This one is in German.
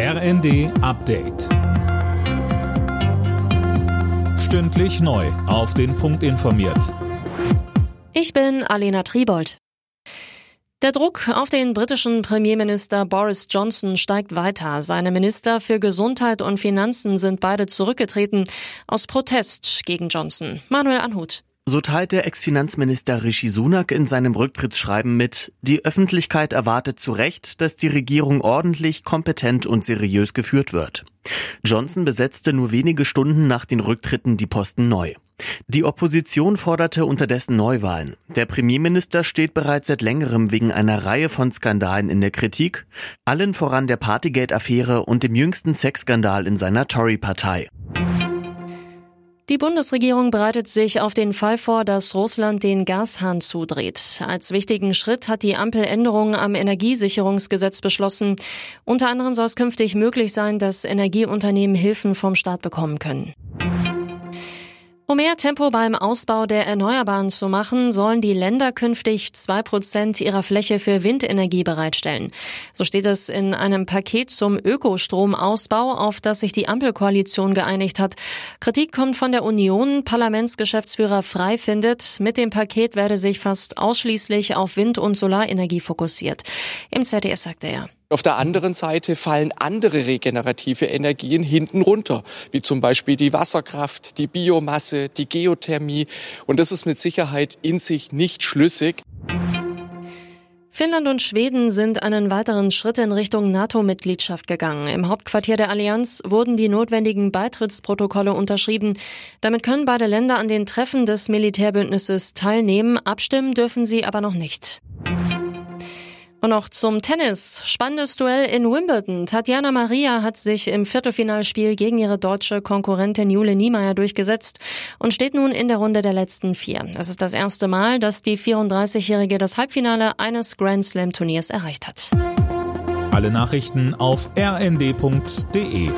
RND Update. Stündlich neu. Auf den Punkt informiert. Ich bin Alena Tribold. Der Druck auf den britischen Premierminister Boris Johnson steigt weiter. Seine Minister für Gesundheit und Finanzen sind beide zurückgetreten aus Protest gegen Johnson. Manuel Anhut. So teilt der Ex-Finanzminister Rishi Sunak in seinem Rücktrittsschreiben mit, die Öffentlichkeit erwartet zu Recht, dass die Regierung ordentlich, kompetent und seriös geführt wird. Johnson besetzte nur wenige Stunden nach den Rücktritten die Posten neu. Die Opposition forderte unterdessen Neuwahlen. Der Premierminister steht bereits seit längerem wegen einer Reihe von Skandalen in der Kritik, allen voran der Partygate-Affäre und dem jüngsten Sexskandal in seiner Tory-Partei. Die Bundesregierung bereitet sich auf den Fall vor, dass Russland den Gashahn zudreht. Als wichtigen Schritt hat die Ampel Änderungen am Energiesicherungsgesetz beschlossen. Unter anderem soll es künftig möglich sein, dass Energieunternehmen Hilfen vom Staat bekommen können. Um mehr Tempo beim Ausbau der Erneuerbaren zu machen, sollen die Länder künftig zwei Prozent ihrer Fläche für Windenergie bereitstellen. So steht es in einem Paket zum Ökostromausbau, auf das sich die Ampelkoalition geeinigt hat. Kritik kommt von der Union. Parlamentsgeschäftsführer Frei findet, mit dem Paket werde sich fast ausschließlich auf Wind- und Solarenergie fokussiert. Im ZDF sagte er. Auf der anderen Seite fallen andere regenerative Energien hinten runter, wie zum Beispiel die Wasserkraft, die Biomasse, die Geothermie. Und das ist mit Sicherheit in sich nicht schlüssig. Finnland und Schweden sind einen weiteren Schritt in Richtung NATO-Mitgliedschaft gegangen. Im Hauptquartier der Allianz wurden die notwendigen Beitrittsprotokolle unterschrieben. Damit können beide Länder an den Treffen des Militärbündnisses teilnehmen. Abstimmen dürfen sie aber noch nicht. Und noch zum Tennis. Spannendes Duell in Wimbledon. Tatjana Maria hat sich im Viertelfinalspiel gegen ihre deutsche Konkurrentin Jule Niemeyer durchgesetzt und steht nun in der Runde der letzten vier. Es ist das erste Mal, dass die 34-Jährige das Halbfinale eines Grand Slam Turniers erreicht hat. Alle Nachrichten auf rnd.de